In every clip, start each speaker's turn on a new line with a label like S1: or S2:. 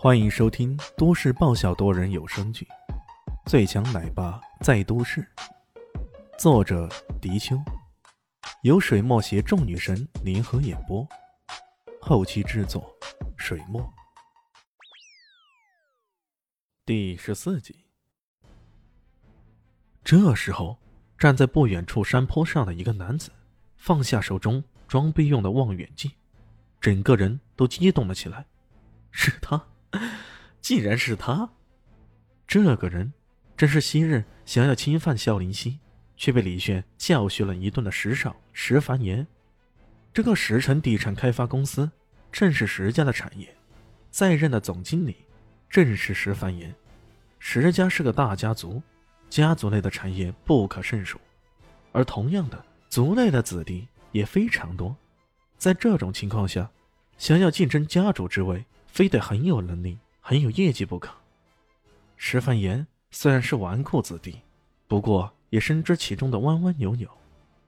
S1: 欢迎收听都市爆笑多人有声剧《最强奶爸在都市》，作者：迪秋，由水墨携众女神联合演播，后期制作：水墨。第十四集。这时候，站在不远处山坡上的一个男子放下手中装备用的望远镜，整个人都激动了起来。是他。竟然是他！这个人正是昔日想要侵犯萧林溪，却被李炫教训了一顿的石少石凡言。这个石城地产开发公司正是石家的产业，在任的总经理正是石凡言。石家是个大家族，家族内的产业不可胜数，而同样的族内的子弟也非常多。在这种情况下，想要竞争家主之位，非得很有能力。很有业绩不可。石凡言虽然是纨绔子弟，不过也深知其中的弯弯扭扭，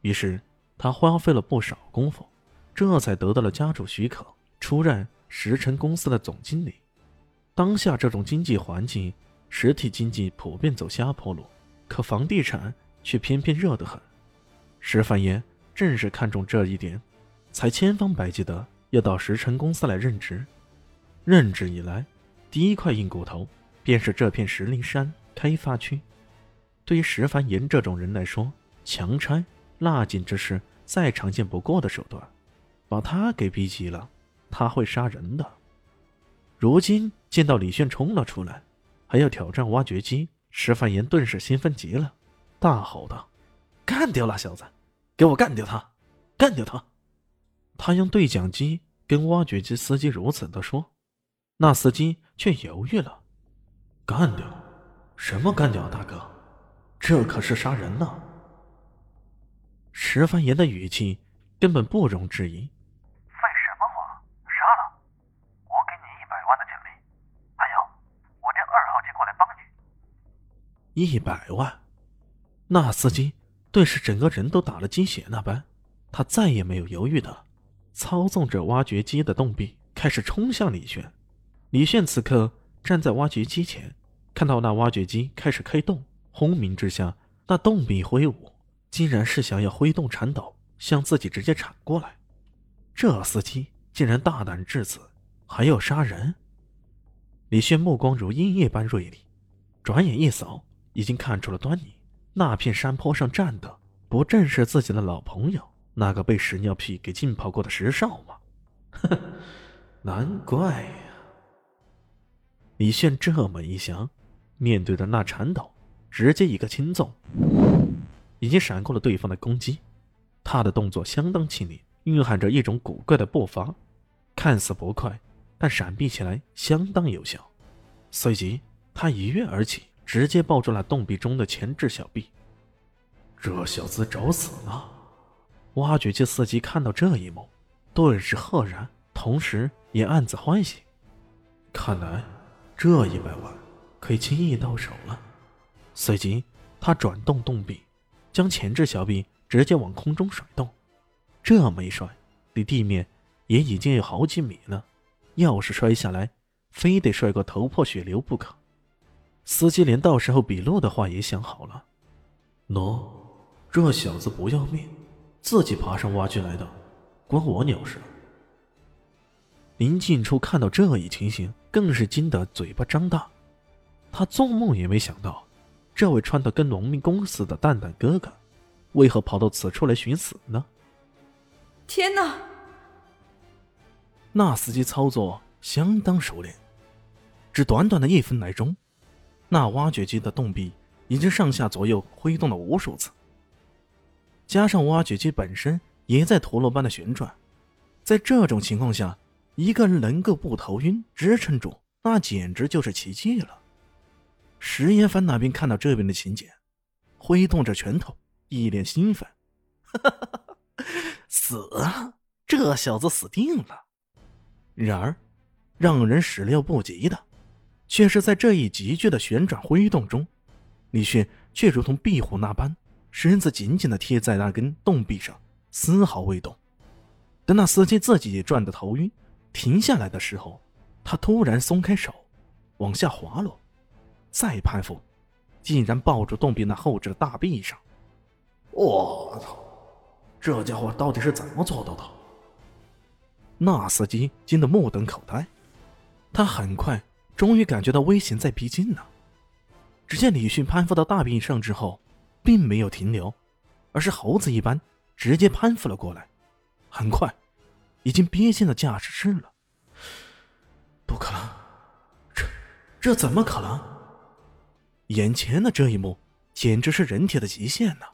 S1: 于是他花费了不少功夫，这才得到了家主许可，出任石城公司的总经理。当下这种经济环境，实体经济普遍走下坡路，可房地产却偏偏热得很。石凡言正是看中这一点，才千方百计的要到石城公司来任职。任职以来。第一块硬骨头，便是这片石林山开发区。对于石凡岩这种人来说，强拆那简直是再常见不过的手段。把他给逼急了，他会杀人的。如今见到李炫冲了出来，还要挑战挖掘机，石凡岩顿时兴奋极了，大吼道：“干掉那小子！给我干掉他！干掉他！”他用对讲机跟挖掘机司机如此的说。那司机却犹豫了，干掉？什么干掉啊，大哥？这可是杀人呢！石凡言的语气根本不容置疑。
S2: 废什么话？杀了！我给你一百万的奖励，还有，我叫二号机过来帮
S1: 你。一百万？那司机顿时整个人都打了鸡血那般，他再也没有犹豫的，操纵着挖掘机的动臂，开始冲向李炫。李炫此刻站在挖掘机前，看到那挖掘机开始开动，轰鸣之下，那动笔挥舞，竟然是想要挥动铲斗向自己直接铲过来。这司机竟然大胆至此，还要杀人！李炫目光如鹰一般锐利，转眼一扫，已经看出了端倪。那片山坡上站的，不正是自己的老朋友，那个被屎尿屁给浸泡过的石少吗？呵，难怪！李炫这么一想，面对着那铲斗，直接一个轻纵，已经闪过了对方的攻击。他的动作相当轻灵，蕴含着一种古怪的步伐，看似不快，但闪避起来相当有效。随即，他一跃而起，直接抱住了洞壁中的前置小臂。这小子找死呢！挖掘机司机看到这一幕，顿时赫然，同时也暗自欢喜。看来。这一百万可以轻易到手了。随即，他转动动臂，将前置小臂直接往空中甩动。这么一甩，离地面也已经有好几米了。要是摔下来，非得摔个头破血流不可。司机连到时候笔录的话也想好了。喏，这小子不要命，自己爬上挖掘来的，关我鸟事？林静初看到这一情形，更是惊得嘴巴张大。他做梦也没想到，这位穿的跟农民工似的蛋蛋哥哥，为何跑到此处来寻死呢？
S3: 天哪！
S1: 那司机操作相当熟练，只短短的一分来钟，那挖掘机的动臂已经上下左右挥动了无数次，加上挖掘机本身也在陀螺般的旋转，在这种情况下。一个人能够不头晕支撑住，那简直就是奇迹了。石岩帆那边看到这边的情景，挥动着拳头，一脸兴奋：“ 死了，这小子死定了！”然而，让人始料不及的，却是在这一急剧的旋转挥动中，李迅却如同壁虎那般，身子紧紧的贴在那根洞壁上，丝毫未动。等那司机自己转得头晕。停下来的时候，他突然松开手，往下滑落，再攀附，竟然抱住洞壁那后者的大臂上。我操！这家伙到底是怎么做到的？那司机惊得目瞪口呆。他很快终于感觉到危险在逼近了。只见李迅攀附到大臂上之后，并没有停留，而是猴子一般直接攀附了过来。很快，已经憋进了驾驶室了。不可能，这这怎么可能？眼前的这一幕简直是人体的极限呐！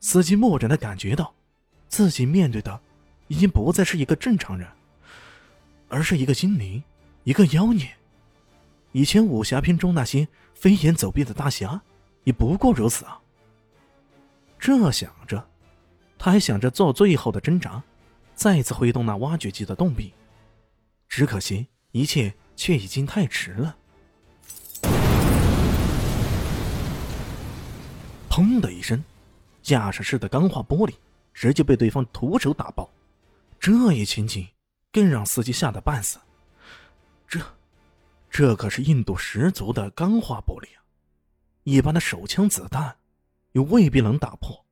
S1: 司机蓦然的感觉到，自己面对的已经不再是一个正常人，而是一个精灵，一个妖孽。以前武侠片中那些飞檐走壁的大侠，也不过如此啊。这想着，他还想着做最后的挣扎，再次挥动那挖掘机的洞壁。只可惜，一切却已经太迟了。砰的一声，驾驶室的钢化玻璃直接被对方徒手打爆。这一情景更让司机吓得半死。这，这可是硬度十足的钢化玻璃啊！一般的手枪子弹又未必能打破，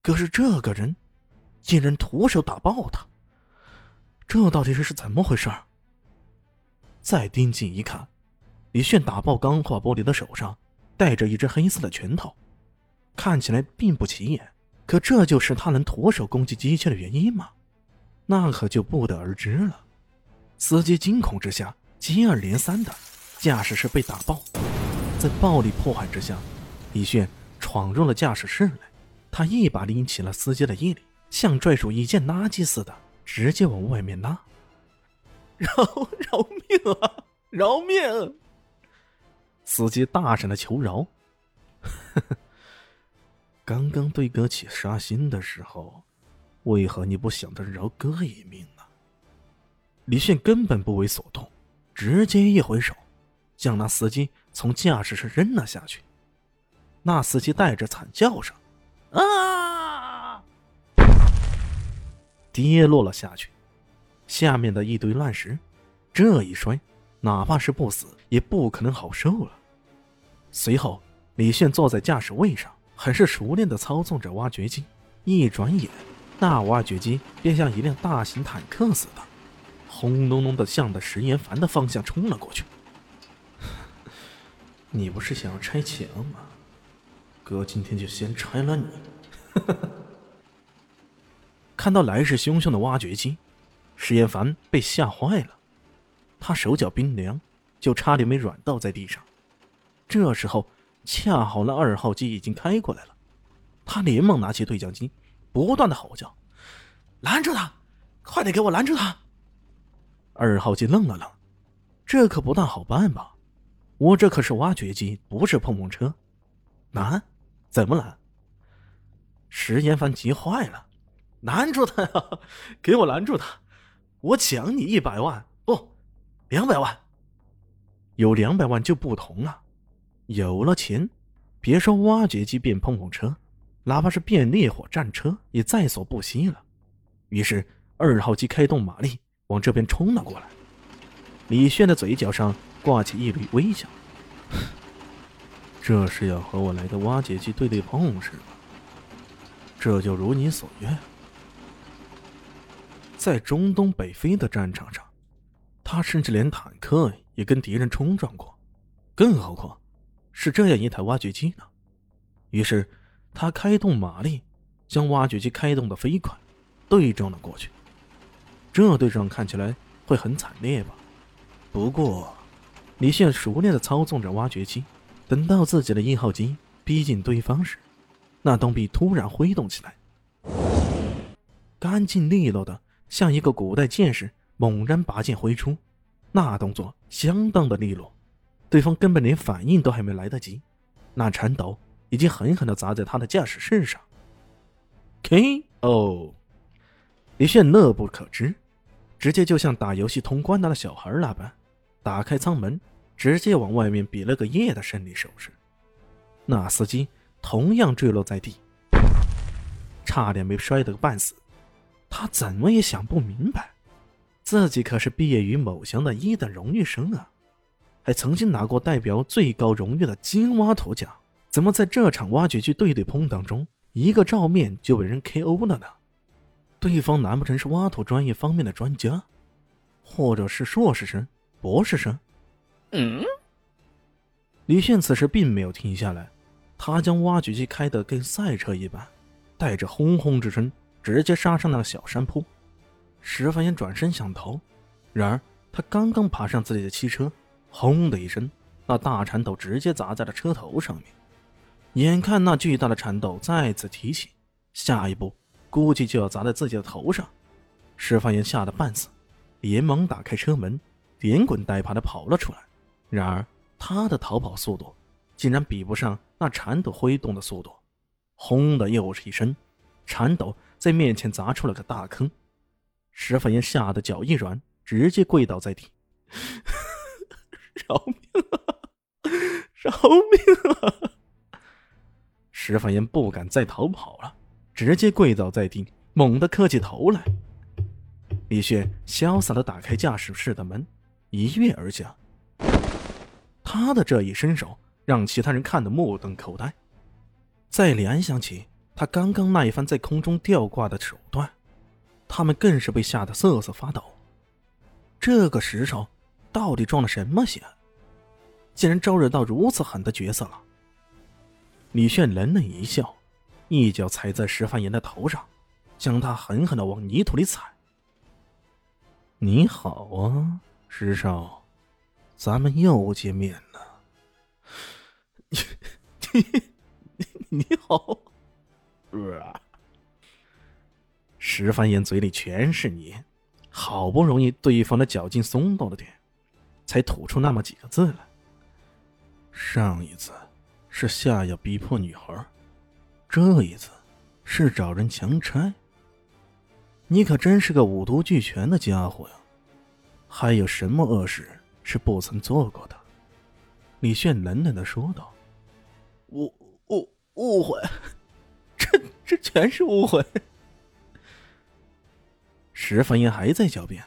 S1: 可是这个人竟然徒手打爆他。这到底是是怎么回事？再盯紧一看，李炫打爆钢化玻璃的手上戴着一只黑色的拳头，看起来并不起眼。可这就是他能徒手攻击机器的原因吗？那可就不得而知了。司机惊恐之下，接二连三的驾驶室被打爆。在暴力破坏之下，李炫闯入了驾驶室来。他一把拎起了司机的衣领，像拽住一件垃圾似的。直接往外面拉，饶饶命啊！饶命！司机大声的求饶。刚刚对哥起杀心的时候，为何你不想着饶哥一命呢？李炫根本不为所动，直接一挥手，将那司机从驾驶室扔了下去。那司机带着惨叫声：“啊！”跌落了下去，下面的一堆乱石，这一摔，哪怕是不死，也不可能好受了。随后，李炫坐在驾驶位上，很是熟练的操纵着挖掘机。一转眼，那挖掘机便像一辆大型坦克似的，轰隆隆的向着石岩凡的方向冲了过去。你不是想要拆墙吗？哥今天就先拆了你。看到来势汹汹的挖掘机，石岩凡被吓坏了，他手脚冰凉，就差点没软倒在地上。这时候，恰好那二号机已经开过来了，他连忙拿起对讲机，不断的吼叫：“拦住他！快点给我拦住他！”二号机愣了愣，这可不大好办吧？我这可是挖掘机，不是碰碰车。拦？怎么拦？石岩凡急坏了。拦住他呀！给我拦住他！我奖你一百万，不，两百万。有两百万就不同了。有了钱，别说挖掘机变碰碰车，哪怕是变烈火战车也在所不惜了。于是二号机开动马力往这边冲了过来。李炫的嘴角上挂起一缕微笑，这是要和我来个挖掘机对对碰是吧？这就如你所愿。在中东北非的战场上，他甚至连坦克也跟敌人冲撞过，更何况是这样一台挖掘机呢？于是他开动马力，将挖掘机开动的飞快，对撞了过去。这对撞看起来会很惨烈吧？不过，李现熟练的操纵着挖掘机，等到自己的一号机逼近对方时，那东壁突然挥动起来，干净利落的。像一个古代剑士猛然拔剑挥出，那动作相当的利落，对方根本连反应都还没来得及，那铲斗已经狠狠的砸在他的驾驶室上。K.O. 李炫乐不可支，直接就像打游戏通关的小孩那般，打开舱门，直接往外面比了个耶的胜利手势。那司机同样坠落在地，差点没摔得个半死。他怎么也想不明白，自己可是毕业于某乡的一等荣誉生啊，还曾经拿过代表最高荣誉的金挖土奖，怎么在这场挖掘机对对碰当中，一个照面就被人 KO 了呢？对方难不成是挖土专业方面的专家，或者是硕士生、博士生？
S4: 嗯，
S1: 李炫此时并没有停下来，他将挖掘机开得跟赛车一般，带着轰轰之声，直接杀上那个小山坡。石凡岩转身想逃，然而他刚刚爬上自己的汽车，轰的一声，那大铲斗直接砸在了车头上面。眼看那巨大的铲斗再次提起，下一步估计就要砸在自己的头上。石凡岩吓得半死，连忙打开车门，连滚带爬的跑了出来。然而他的逃跑速度竟然比不上那铲斗挥动的速度，轰的又是一声，铲斗在面前砸出了个大坑。石凡言吓得脚一软，直接跪倒在地，饶命啊！饶命啊！石凡言不敢再逃跑了，直接跪倒在地，猛地磕起头来。李炫潇洒的打开驾驶室的门，一跃而下。他的这一伸手，让其他人看得目瞪口呆。再联想起他刚刚那一番在空中吊挂的手段。他们更是被吓得瑟瑟发抖。这个石头到底装了什么邪？竟然招惹到如此狠的角色了。李炫冷冷一笑，一脚踩在石凡岩的头上，将他狠狠的往泥土里踩。你好啊，石少，咱们又见面了。你你你好，是啊。石凡言嘴里全是泥，好不容易对方的脚劲松动了点，才吐出那么几个字来。上一次是夏要逼迫女孩，这一次是找人强拆。你可真是个五毒俱全的家伙呀！还有什么恶事是不曾做过的？李炫冷冷的说道：“误误误会，这全是误会。”石凡言还在狡辩，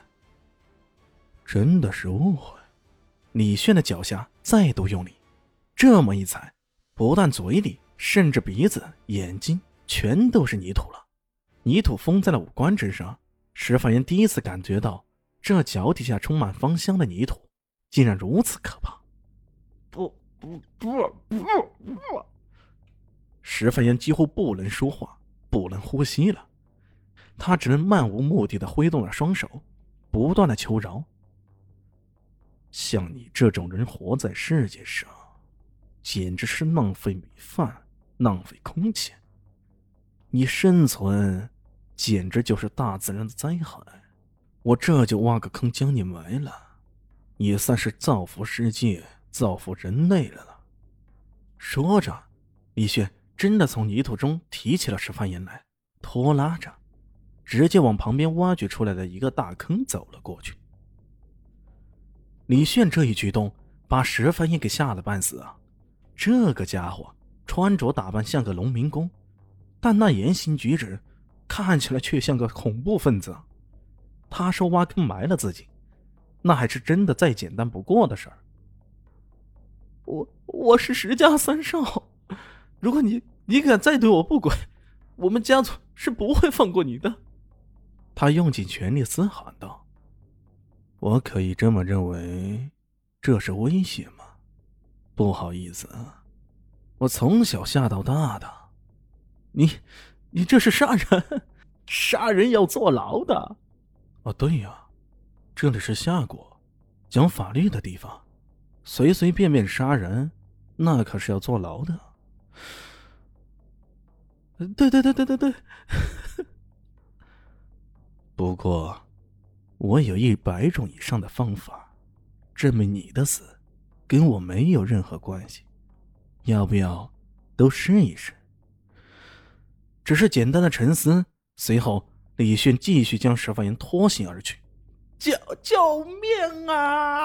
S1: 真的是误会。李炫的脚下再度用力，这么一踩，不但嘴里，甚至鼻子、眼睛全都是泥土了。泥土封在了五官之上，石凡言第一次感觉到，这脚底下充满芳香的泥土，竟然如此可怕。不不不不不！石凡言几乎不能说话，不能呼吸了。他只能漫无目的的挥动着双手，不断的求饶。像你这种人活在世界上，简直是浪费米饭、浪费空气。你生存，简直就是大自然的灾害。我这就挖个坑将你埋了，也算是造福世界、造福人类了。说着，李轩真的从泥土中提起了石凡岩来，拖拉着。直接往旁边挖掘出来的一个大坑走了过去。李炫这一举动把石凡也给吓得半死啊！这个家伙穿着打扮像个农民工，但那言行举止看起来却像个恐怖分子。他说挖坑埋了自己，那还是真的再简单不过的事儿。我我是石家三少，如果你你敢再对我不轨，我们家族是不会放过你的。他用尽全力嘶喊道：“我可以这么认为，这是威胁吗？不好意思，我从小吓到大的。你，你这是杀人，杀人要坐牢的。哦，对呀，这里是夏国，讲法律的地方，随随便便杀人，那可是要坐牢的。对对对对对对。”不过，我有一百种以上的方法，证明你的死跟我没有任何关系。要不要都试一试？只是简单的沉思，随后李迅继续将石发言拖行而去。救救命啊！